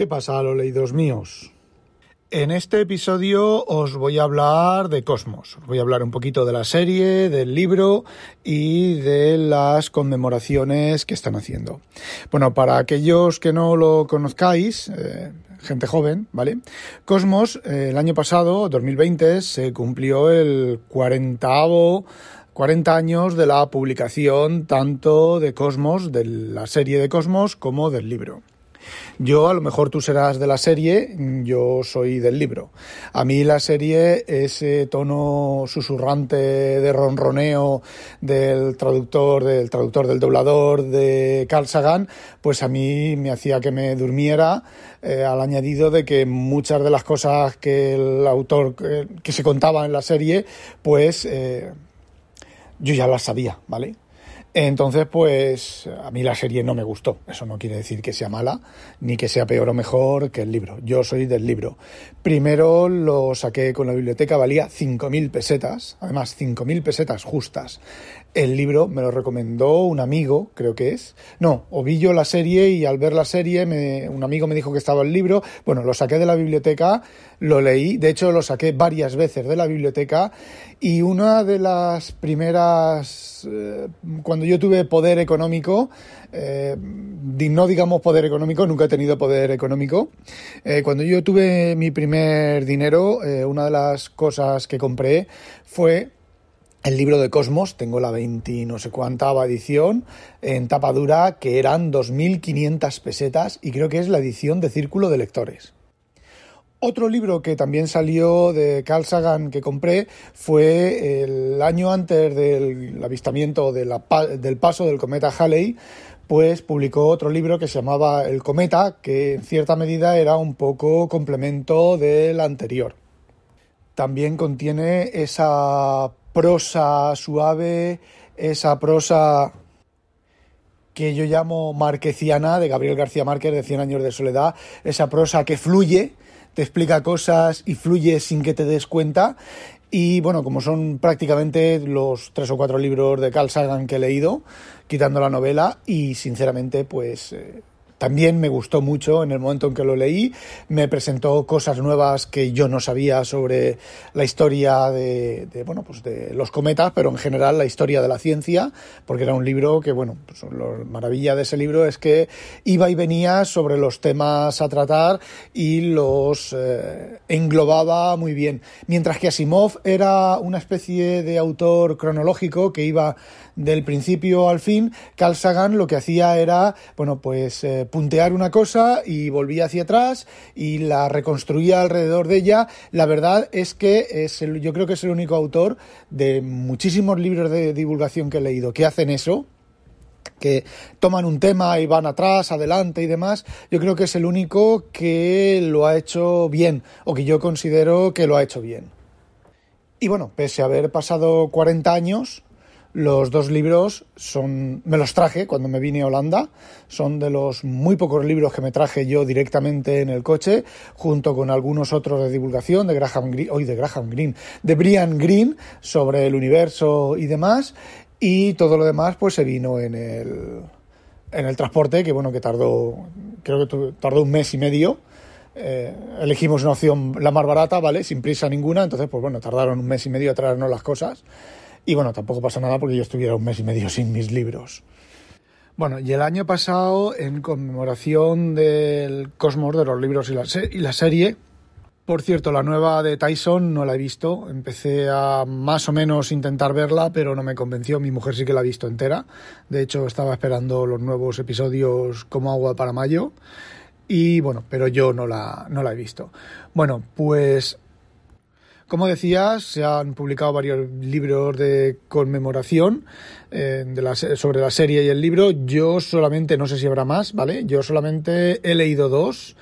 ¿Qué pasa, los leídos míos? En este episodio os voy a hablar de Cosmos. Os voy a hablar un poquito de la serie, del libro y de las conmemoraciones que están haciendo. Bueno, para aquellos que no lo conozcáis, eh, gente joven, ¿vale? Cosmos, eh, el año pasado, 2020, se cumplió el 40 40 años de la publicación tanto de Cosmos, de la serie de Cosmos, como del libro. Yo, a lo mejor tú serás de la serie, yo soy del libro. A mí la serie, ese tono susurrante de ronroneo del traductor, del traductor, del doblador de Carl Sagan, pues a mí me hacía que me durmiera, eh, al añadido de que muchas de las cosas que el autor, que se contaba en la serie, pues eh, yo ya las sabía, ¿vale? Entonces, pues a mí la serie no me gustó. Eso no quiere decir que sea mala, ni que sea peor o mejor que el libro. Yo soy del libro. Primero lo saqué con la biblioteca, valía 5.000 pesetas, además 5.000 pesetas justas. El libro me lo recomendó un amigo, creo que es. No, o vi yo la serie y al ver la serie me, un amigo me dijo que estaba el libro. Bueno, lo saqué de la biblioteca, lo leí. De hecho, lo saqué varias veces de la biblioteca. Y una de las primeras, eh, cuando yo tuve poder económico, eh, no digamos poder económico, nunca he tenido poder económico. Eh, cuando yo tuve mi primer dinero, una de las cosas que compré fue el libro de Cosmos, tengo la 20 no sé cuánta edición en tapa dura que eran 2.500 pesetas y creo que es la edición de Círculo de Lectores. Otro libro que también salió de Carl Sagan que compré fue el año antes del avistamiento del paso del cometa Halley, pues publicó otro libro que se llamaba El cometa, que en cierta medida era un poco complemento del anterior. También contiene esa prosa suave, esa prosa que yo llamo marqueciana de Gabriel García Márquez de Cien años de soledad, esa prosa que fluye, te explica cosas y fluye sin que te des cuenta. Y bueno, como son prácticamente los tres o cuatro libros de Carl Sagan que he leído, quitando la novela, y sinceramente, pues eh, también me gustó mucho en el momento en que lo leí, me presentó cosas nuevas que yo no sabía sobre la historia de, bueno, pues de los cometas, pero en general la historia de la ciencia, porque era un libro que, bueno, pues la maravilla de ese libro es que iba y venía sobre los temas a tratar y los eh, englobaba muy bien. Mientras que Asimov era una especie de autor cronológico que iba del principio al fin, Carl Sagan lo que hacía era, bueno, pues eh, puntear una cosa y volvía hacia atrás y la reconstruía alrededor de ella. La verdad es que es yo creo que es el único autor de muchísimos libros de divulgación que he leído que hacen eso, que toman un tema y van atrás, adelante y demás, yo creo que es el único que lo ha hecho bien, o que yo considero que lo ha hecho bien. Y bueno, pese a haber pasado 40 años, los dos libros son, me los traje cuando me vine a Holanda, son de los muy pocos libros que me traje yo directamente en el coche, junto con algunos otros de divulgación de Graham Greene, hoy de Brian Greene sobre el universo y demás, y todo lo demás pues se vino en el, en el transporte, que bueno, que tardó, creo que tardó un mes y medio, eh, elegimos una opción la más barata, ¿vale? Sin prisa ninguna, entonces pues bueno, tardaron un mes y medio a traernos las cosas. Y bueno, tampoco pasa nada porque yo estuviera un mes y medio sin mis libros. Bueno, y el año pasado, en conmemoración del Cosmos de los libros y la, y la serie, por cierto, la nueva de Tyson no la he visto. Empecé a más o menos intentar verla, pero no me convenció. Mi mujer sí que la ha visto entera. De hecho, estaba esperando los nuevos episodios como agua para mayo. Y bueno, pero yo no la, no la he visto. Bueno, pues como decías, se han publicado varios libros de conmemoración eh, sobre la serie y el libro. Yo solamente, no sé si habrá más, ¿vale? Yo solamente he leído dos.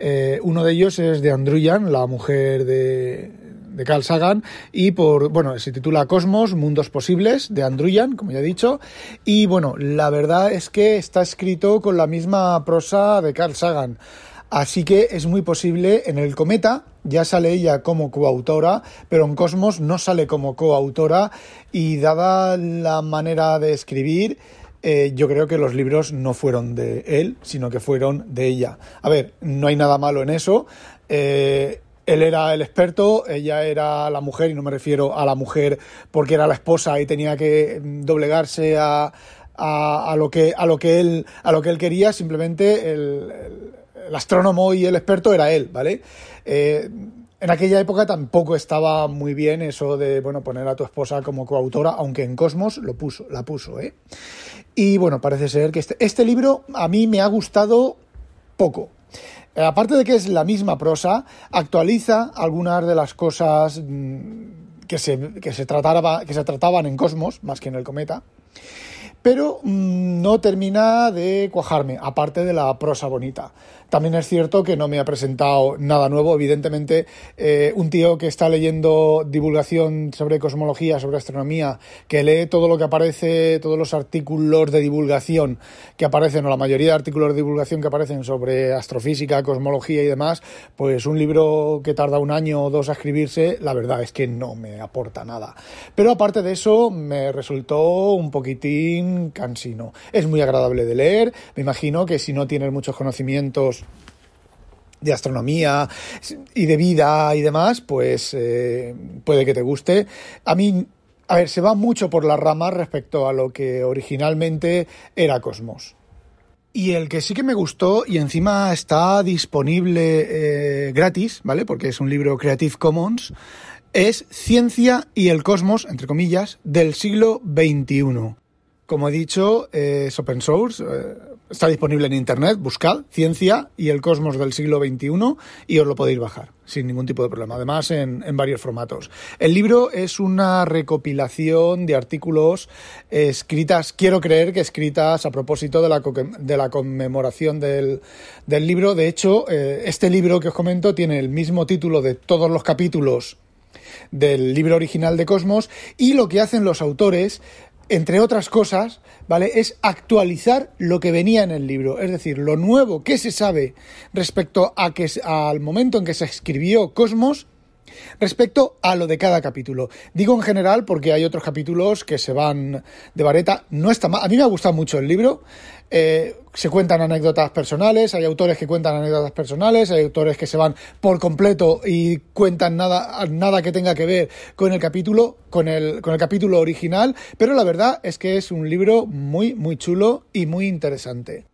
Eh, uno de ellos es de Andruyan, la mujer de, de Carl Sagan y por bueno se titula Cosmos Mundos Posibles de Andruyan como ya he dicho y bueno la verdad es que está escrito con la misma prosa de Carl Sagan Así que es muy posible, en el Cometa ya sale ella como coautora, pero en Cosmos no sale como coautora y dada la manera de escribir, eh, yo creo que los libros no fueron de él, sino que fueron de ella. A ver, no hay nada malo en eso. Eh, él era el experto, ella era la mujer, y no me refiero a la mujer porque era la esposa y tenía que doblegarse a, a, lo, que, a, lo, que él, a lo que él quería, simplemente el, astrónomo y el experto era él, ¿vale? Eh, en aquella época tampoco estaba muy bien eso de bueno poner a tu esposa como coautora, aunque en Cosmos lo puso, la puso, ¿eh? Y bueno, parece ser que este, este libro a mí me ha gustado poco. Eh, aparte de que es la misma prosa, actualiza algunas de las cosas mm, que se, que se, trataba, que se trataban en Cosmos, más que en el cometa pero mm, no termina de cuajarme, aparte de la prosa bonita. También es cierto que no me ha presentado nada nuevo. Evidentemente, eh, un tío que está leyendo divulgación sobre cosmología, sobre astronomía, que lee todo lo que aparece, todos los artículos de divulgación que aparecen, o la mayoría de artículos de divulgación que aparecen sobre astrofísica, cosmología y demás, pues un libro que tarda un año o dos a escribirse, la verdad es que no me aporta nada. Pero aparte de eso, me resultó un poquitín cansino. Es muy agradable de leer. Me imagino que si no tienes muchos conocimientos de astronomía y de vida y demás, pues eh, puede que te guste. A mí, a ver, se va mucho por las ramas respecto a lo que originalmente era Cosmos. Y el que sí que me gustó y encima está disponible eh, gratis, ¿vale? Porque es un libro Creative Commons, es Ciencia y el Cosmos, entre comillas, del siglo XXI. Como he dicho, es open source. Eh, Está disponible en internet, buscad Ciencia y el Cosmos del siglo XXI y os lo podéis bajar sin ningún tipo de problema. Además, en, varios formatos. El libro es una recopilación de artículos escritas, quiero creer que escritas a propósito de la, de la conmemoración del, libro. De hecho, eh, este libro que os comento tiene el mismo título de todos los capítulos del libro original de Cosmos y lo que hacen los autores entre otras cosas, ¿vale? Es actualizar lo que venía en el libro, es decir, lo nuevo que se sabe respecto a que al momento en que se escribió Cosmos respecto a lo de cada capítulo. Digo en general porque hay otros capítulos que se van de vareta. No está mal. A mí me ha gustado mucho el libro. Eh, se cuentan anécdotas personales, hay autores que cuentan anécdotas personales, hay autores que se van por completo y cuentan nada, nada que tenga que ver con el capítulo, con el, con el capítulo original, pero la verdad es que es un libro muy, muy chulo y muy interesante.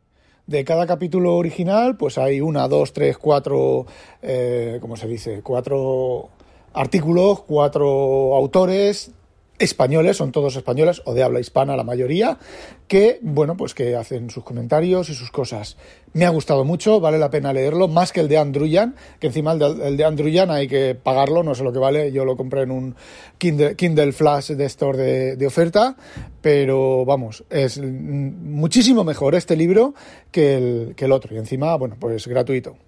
De cada capítulo original, pues hay una, dos, tres, cuatro, eh, ¿cómo se dice? Cuatro artículos, cuatro autores, españoles, son todos españoles o de habla hispana la mayoría, que, bueno, pues que hacen sus comentarios y sus cosas. Me ha gustado mucho, vale la pena leerlo, más que el de Andruyan, que encima el de, el de hay que pagarlo, no sé lo que vale, yo lo compré en un Kindle, Flash de store de, de, oferta, pero vamos, es muchísimo mejor este libro que el, que el otro, y encima, bueno, pues gratuito.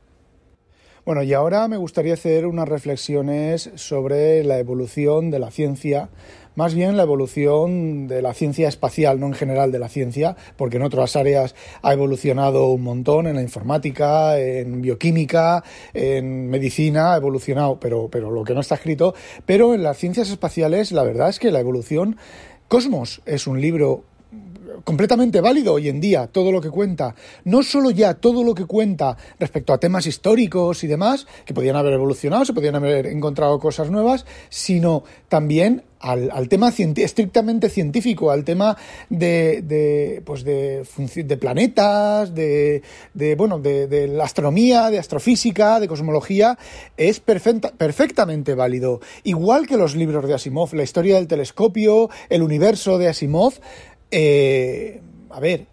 Bueno, y ahora me gustaría hacer unas reflexiones sobre la evolución de la ciencia más bien la evolución de la ciencia espacial, no en general de la ciencia, porque en otras áreas ha evolucionado un montón, en la informática, en bioquímica, en medicina, ha evolucionado, pero, pero lo que no está escrito. Pero en las ciencias espaciales, la verdad es que la evolución. Cosmos es un libro completamente válido hoy en día todo lo que cuenta, no solo ya todo lo que cuenta respecto a temas históricos y demás, que podían haber evolucionado, se podían haber encontrado cosas nuevas, sino también al, tema estrictamente científico, al tema de, de, pues de, de planetas, de, de bueno, de, la astronomía, de astrofísica, de cosmología, es perfectamente válido. Igual que los libros de Asimov, la historia del telescopio, el universo de Asimov, eh, a ver,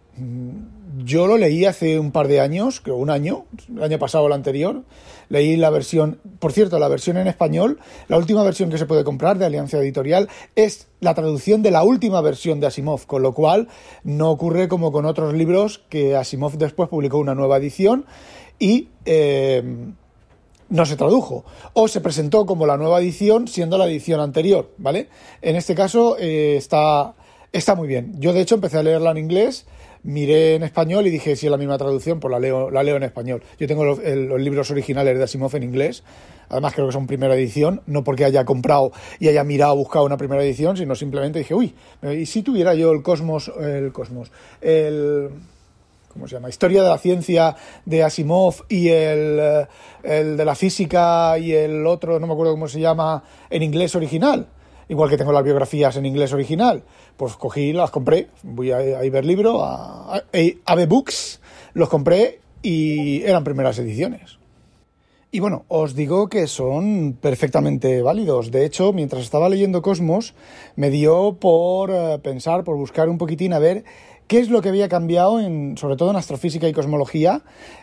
yo lo leí hace un par de años, creo un año, el año pasado o el anterior. Leí la versión, por cierto, la versión en español, la última versión que se puede comprar de Alianza Editorial es la traducción de la última versión de Asimov, con lo cual no ocurre como con otros libros que Asimov después publicó una nueva edición y eh, no se tradujo o se presentó como la nueva edición siendo la edición anterior, ¿vale? En este caso eh, está Está muy bien. Yo, de hecho, empecé a leerla en inglés, miré en español y dije, si es la misma traducción, pues la leo, la leo en español. Yo tengo los, los libros originales de Asimov en inglés, además creo que son primera edición, no porque haya comprado y haya mirado, buscado una primera edición, sino simplemente dije, uy, ¿y si tuviera yo el Cosmos, el Cosmos, el... ¿Cómo se llama? Historia de la ciencia de Asimov y el, el de la física y el otro, no me acuerdo cómo se llama, en inglés original igual que tengo las biografías en inglés original, pues cogí, las compré, voy a, a Iberlibro, a, a, a Books, los compré y eran primeras ediciones. Y bueno, os digo que son perfectamente válidos. De hecho, mientras estaba leyendo Cosmos, me dio por eh, pensar, por buscar un poquitín a ver qué es lo que había cambiado, en, sobre todo en astrofísica y cosmología,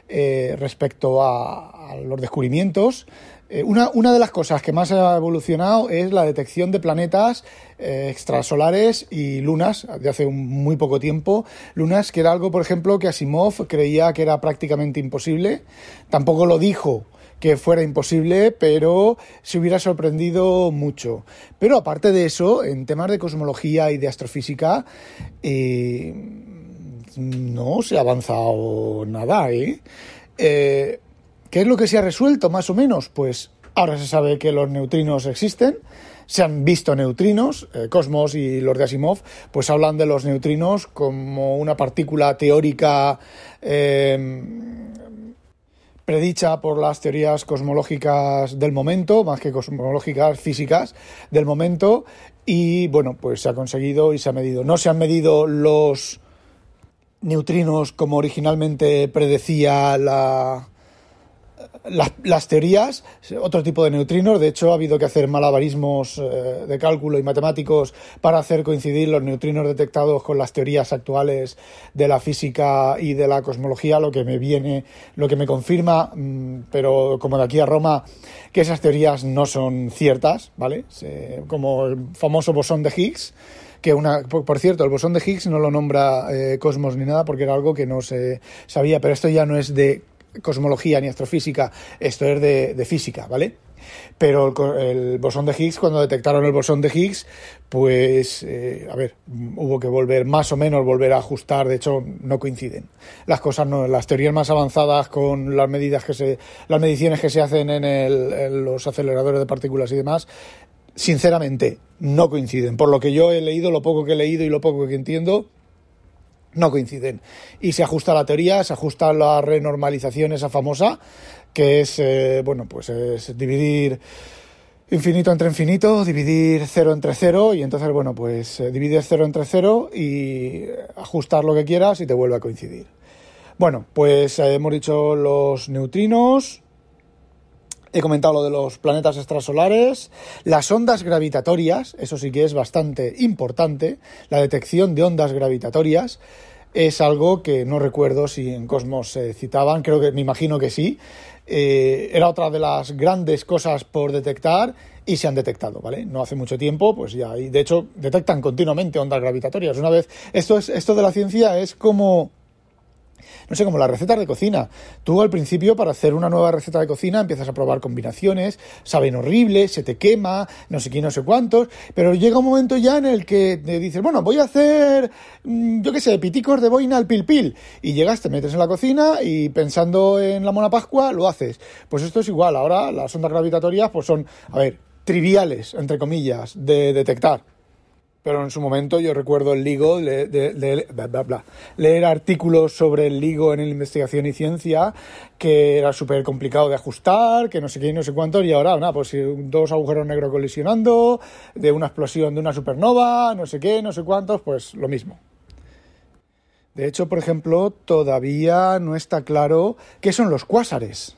eh, respecto a, a, los descubrimientos. Eh, una, una, de las cosas que más ha evolucionado es la detección de planetas eh, extrasolares y lunas de hace un, muy poco tiempo. Lunas que era algo, por ejemplo, que Asimov creía que era prácticamente imposible. Tampoco lo dijo que fuera imposible, pero se hubiera sorprendido mucho. Pero aparte de eso, en temas de cosmología y de astrofísica, eh, no se ha avanzado nada, ¿eh? ¿eh? ¿Qué es lo que se ha resuelto, más o menos? Pues ahora se sabe que los neutrinos existen, se han visto neutrinos, eh, Cosmos y los Asimov, pues hablan de los neutrinos como una partícula teórica eh, predicha por las teorías cosmológicas del momento, más que cosmológicas físicas del momento, y bueno, pues se ha conseguido y se ha medido. No se han medido los neutrinos como originalmente predecía la, las, teorías, otro tipo de neutrinos. De hecho, ha habido que hacer malabarismos eh, de cálculo y matemáticos para hacer coincidir los neutrinos detectados con las teorías actuales de la física y de la cosmología, lo que me viene, lo que me confirma, mmm, pero como de aquí a Roma, que esas teorías no son ciertas, ¿vale? Como el famoso bosón de Higgs que una, por cierto, el bosón de Higgs no lo nombra eh, Cosmos ni nada porque era algo que no se sabía, pero esto ya no es de cosmología ni astrofísica, esto es de, física, ¿vale? Pero el, el, bosón de Higgs, cuando detectaron el bosón de Higgs, pues, eh, a ver, hubo que volver, más o menos, volver a ajustar, de hecho, no coinciden. Las cosas no, las teorías más avanzadas con las medidas que se, las mediciones que se hacen en, el, en los aceleradores de partículas y demás, sinceramente, no coinciden. Por lo que yo he leído, lo poco que he leído y lo poco que entiendo, no coinciden. Y se ajusta la teoría, se ajusta la renormalización esa famosa, que es, eh, bueno, pues es dividir infinito entre infinito, dividir cero entre cero, y entonces, bueno, pues eh, divides cero entre cero y ajustar lo que quieras y te vuelve a coincidir. Bueno, pues eh, hemos dicho los neutrinos, He comentado lo de los planetas extrasolares, las ondas gravitatorias, eso sí que es bastante importante, la detección de ondas gravitatorias es algo que no recuerdo si en Cosmos se citaban, creo que me imagino que sí. Eh, era otra de las grandes cosas por detectar y se han detectado, ¿vale? No hace mucho tiempo, pues ya, y de hecho detectan continuamente ondas gravitatorias. Una vez, esto es, esto de la ciencia es como no sé, como las recetas de cocina. Tú al principio para hacer una nueva receta de cocina empiezas a probar combinaciones, saben horrible, se te quema, no sé qué, no sé cuántos, pero llega un momento ya en el que te dices, bueno, voy a hacer, mm, yo qué sé, piticos de boina al pil pil. Y llegas, te metes en la cocina y pensando en la mona pascua, lo haces. Pues esto es igual, ahora las ondas gravitatorias pues son, a ver, triviales, entre comillas, de detectar pero en su momento yo recuerdo el LIGO, de, de, bla, bla, leer artículos sobre el LIGO en investigación y ciencia, que era súper complicado de ajustar, que no sé qué y no sé cuánto, y ahora, nada, pues dos agujeros negros colisionando, de una explosión de una supernova, no sé qué, no sé cuántos, pues lo mismo. De hecho, por ejemplo, todavía no está claro qué son los cuásares.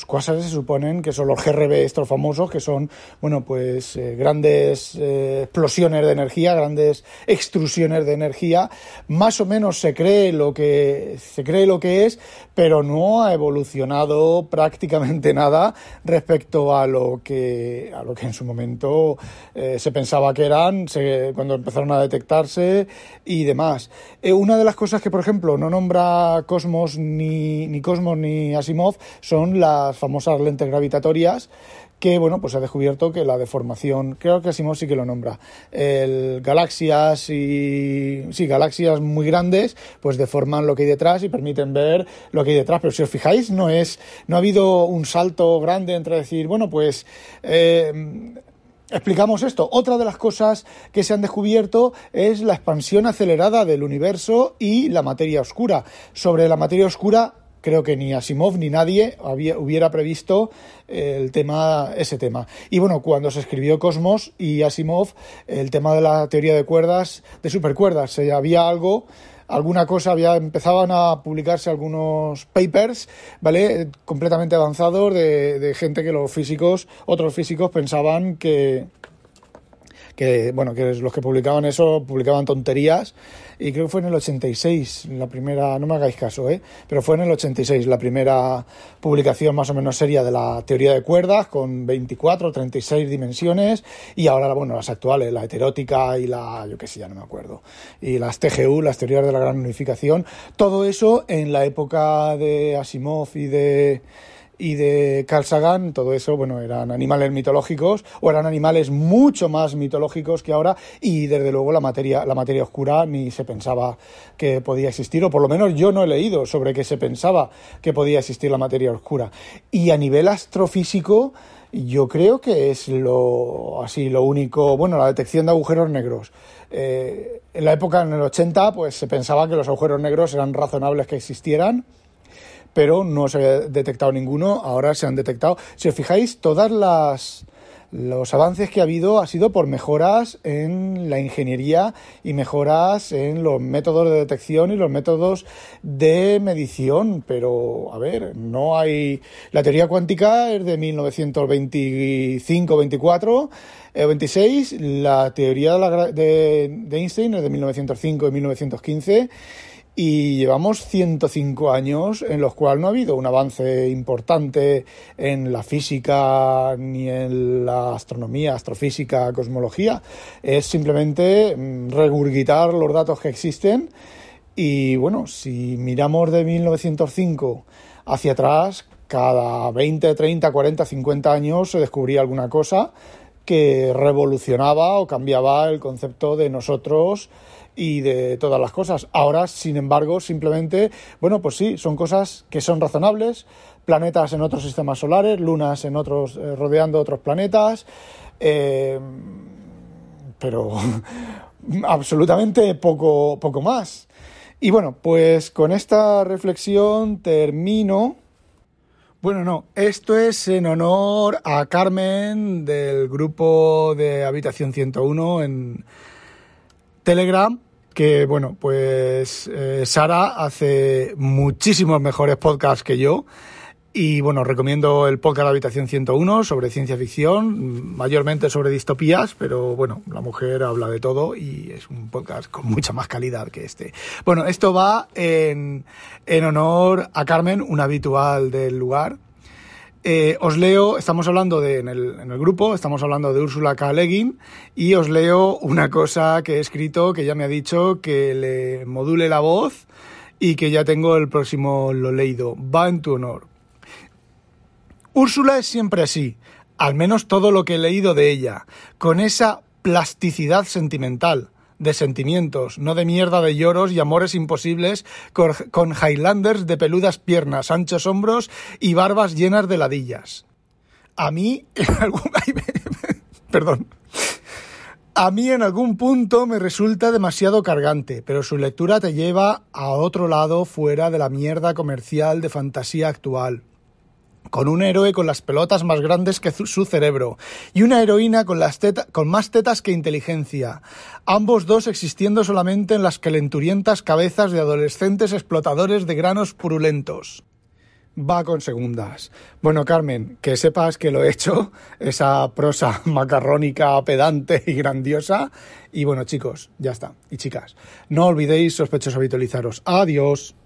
Los cuásares se suponen que son los GRB estos famosos, que son, bueno, pues eh, grandes eh, explosiones de energía, grandes extrusiones de energía. Más o menos se cree lo que se cree lo que es, pero no ha evolucionado prácticamente nada respecto a lo que a lo que en su momento eh, se pensaba que eran se, cuando empezaron a detectarse y demás. Una de las cosas que, por ejemplo, no nombra Cosmos ni, ni Cosmos ni Asimov son las famosas lentes gravitatorias que bueno, pues ha descubierto que la deformación, creo que Asimov sí que lo nombra, el galaxias y sí, galaxias muy grandes, pues deforman lo que hay detrás y permiten ver lo que hay detrás. Pero si os fijáis, no es, no ha habido un salto grande entre decir, bueno, pues eh, explicamos esto. Otra de las cosas que se han descubierto es la expansión acelerada del universo y la materia oscura. Sobre la materia oscura creo que ni Asimov ni nadie había, hubiera previsto el tema, ese tema. Y bueno, cuando se escribió Cosmos y Asimov, el tema de la teoría de cuerdas, de supercuerdas, había algo alguna cosa había empezaban a publicarse algunos papers, ¿vale? completamente avanzados de, de gente que los físicos, otros físicos pensaban que que bueno, que los que publicaban eso publicaban tonterías y creo que fue en el 86 la primera, no me hagáis caso, ¿eh? pero fue en el 86 la primera publicación más o menos seria de la teoría de cuerdas con 24 o 36 dimensiones y ahora, bueno, las actuales, la heterótica y la, yo qué sé, ya no me acuerdo, y las TGU, las teorías de la gran unificación, todo eso en la época de Asimov y de y de Carl todo eso, bueno, eran animales mitológicos o eran animales mucho más mitológicos que ahora y desde luego la materia, la materia oscura ni se pensaba que podía existir o por lo menos yo no he leído sobre que se pensaba que podía existir la materia oscura. Y a nivel astrofísico, yo creo que es lo así lo único, bueno, la detección de agujeros negros. Eh, en la época en el 80 pues se pensaba que los agujeros negros eran razonables que existieran pero no se ha detectado ninguno, ahora se han detectado. Si os fijáis, todas las los avances que ha habido ha sido por mejoras en la ingeniería y mejoras en los métodos de detección y los métodos de medición. Pero, a ver, no hay. La teoría cuántica es de 1925-24. 26, la teoría de, de Einstein es de 1905 y 1915 y llevamos 105 años en los cuales no ha habido un avance importante en la física ni en la astronomía, astrofísica, cosmología. Es simplemente mm, regurgitar los datos que existen y bueno, si miramos de 1905 hacia atrás, cada 20, 30, 40, 50 años se descubría alguna cosa que revolucionaba o cambiaba el concepto de nosotros y de todas las cosas. Ahora, sin embargo, simplemente, bueno, pues sí, son cosas que son razonables, planetas en otros sistemas solares, lunas en otros, eh, rodeando otros planetas, eh, pero absolutamente poco, poco más. Y bueno, pues con esta reflexión termino. Bueno, no, esto es en honor a Carmen del grupo de Habitación 101 en Telegram, que bueno, pues eh, Sara hace muchísimos mejores podcasts que yo. Y bueno, recomiendo el podcast Habitación 101 sobre ciencia ficción, mayormente sobre distopías, pero bueno, la mujer habla de todo y es un podcast con mucha más calidad que este. Bueno, esto va en, en honor a Carmen, una habitual del lugar, eh, os leo, estamos hablando de, en el, grupo, estamos hablando de Úrsula K. Y os leo una cosa que he escrito que ya me ha dicho que le module la voz y que ya tengo el próximo lo leído. Va en tu honor. Úrsula es siempre así, al menos todo lo que he leído de ella, con esa plasticidad sentimental de sentimientos, no de mierda de lloros y amores imposibles con, Highlanders de peludas piernas, anchos hombros y barbas llenas de ladillas. A mí, en algún... Perdón. A mí en algún punto me resulta demasiado cargante, pero su lectura te lleva a otro lado fuera de la mierda comercial de fantasía actual con un héroe con las pelotas más grandes que su cerebro y una heroína con, las con más tetas que inteligencia, ambos dos existiendo solamente en las calenturientas cabezas de adolescentes explotadores de granos purulentos. Va con segundas. Bueno, Carmen, que sepas que lo he hecho, esa prosa macarrónica, pedante y grandiosa. Y bueno, chicos, ya está. Y chicas, no olvidéis, sospechosos, habitualizaros. Adiós.